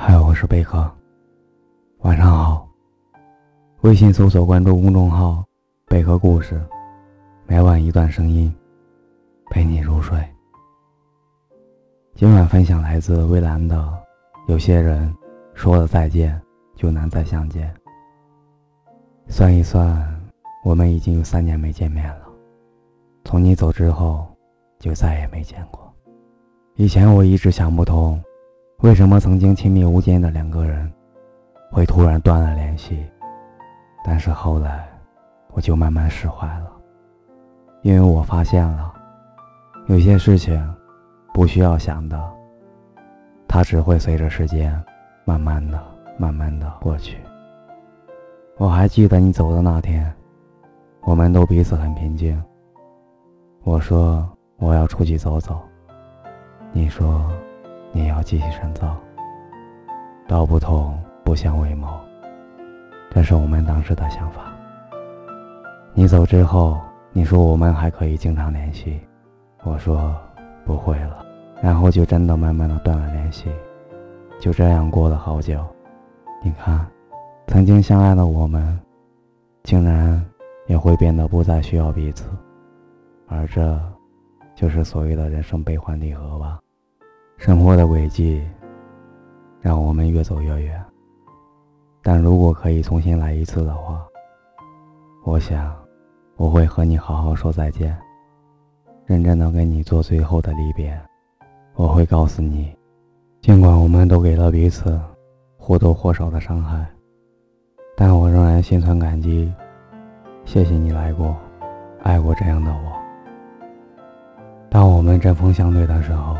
嗨，我是贝壳。晚上好。微信搜索关注公众号“贝壳故事”，每晚一段声音，陪你入睡。今晚分享来自蔚蓝的：有些人说了再见，就难再相见。算一算，我们已经有三年没见面了。从你走之后，就再也没见过。以前我一直想不通，为什么曾经亲密无间的两个人，会突然断了联系。但是后来，我就慢慢释怀了，因为我发现了，有些事情，不需要想的，它只会随着时间，慢慢的、慢慢的过去。我还记得你走的那天，我们都彼此很平静。我说我要出去走走。你说，你要继续深造。道不同不相为谋，这是我们当时的想法。你走之后，你说我们还可以经常联系，我说不会了，然后就真的慢慢的断了联系。就这样过了好久，你看，曾经相爱的我们，竟然也会变得不再需要彼此，而这。就是所谓的人生悲欢离合吧，生活的轨迹让我们越走越远。但如果可以重新来一次的话，我想我会和你好好说再见，认真的跟你做最后的离别。我会告诉你，尽管我们都给了彼此或多或少的伤害，但我仍然心存感激。谢谢你来过，爱过这样的我。当我们针锋相对的时候，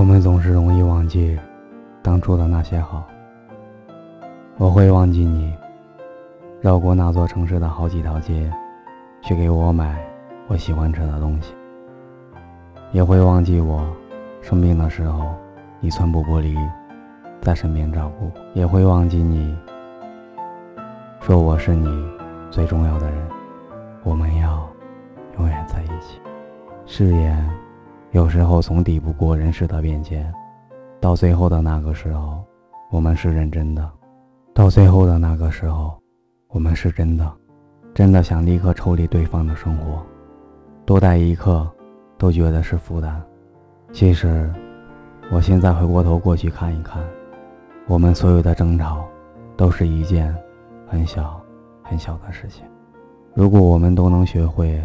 我们总是容易忘记当初的那些好。我会忘记你绕过那座城市的好几条街，去给我买我喜欢吃的东西，也会忘记我生病的时候你寸步不离在身边照顾，也会忘记你说我是你最重要的人。我们要。永远在一起。誓言有时候总抵不过人世的变迁，到最后的那个时候，我们是认真的；到最后的那个时候，我们是真的，真的想立刻抽离对方的生活，多待一刻都觉得是负担。其实，我现在回过头过去看一看，我们所有的争吵，都是一件很小很小的事情。如果我们都能学会。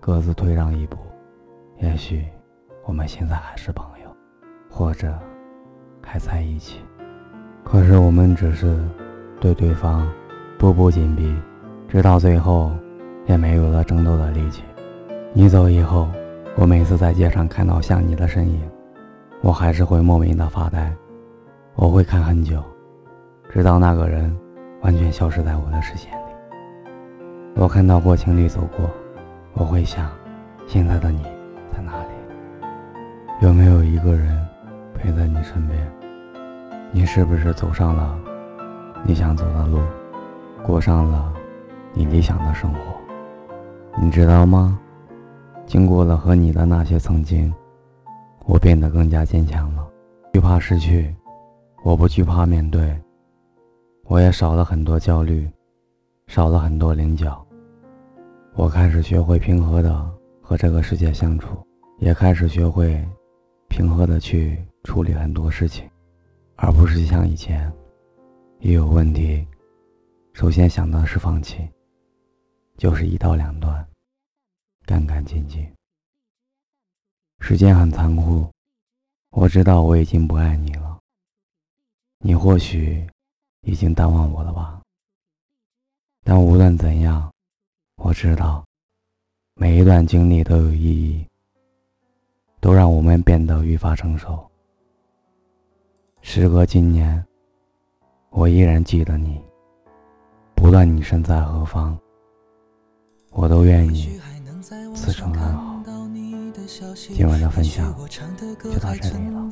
各自退让一步，也许我们现在还是朋友，或者还在一起。可是我们只是对对方步步紧逼，直到最后也没有了争斗的力气。你走以后，我每次在街上看到像你的身影，我还是会莫名的发呆。我会看很久，直到那个人完全消失在我的视线里。我看到过情侣走过。我会想，现在的你在哪？有没有一个人陪在你身边？你是不是走上了你想走的路，过上了你理想的生活？你知道吗？经过了和你的那些曾经，我变得更加坚强了。惧怕失去，我不惧怕面对。我也少了很多焦虑，少了很多棱角。我开始学会平和的和这个世界相处，也开始学会平和的去处理很多事情，而不是像以前，一有问题，首先想的是放弃，就是一刀两断，干干净净。时间很残酷，我知道我已经不爱你了，你或许已经淡忘我了吧，但无论怎样。我知道，每一段经历都有意义，都让我们变得愈发成熟。时隔今年，我依然记得你，不论你身在何方，我都愿意此生安好。今晚的分享就到这里了，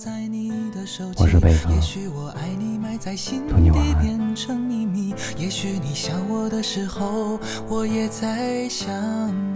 我是贝壳，祝你晚安。也许你想我的时候，我也在想你。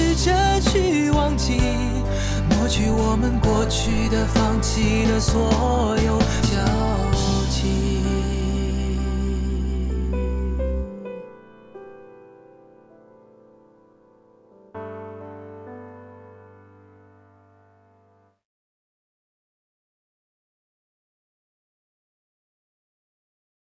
去我们过去的、放弃的所有交集。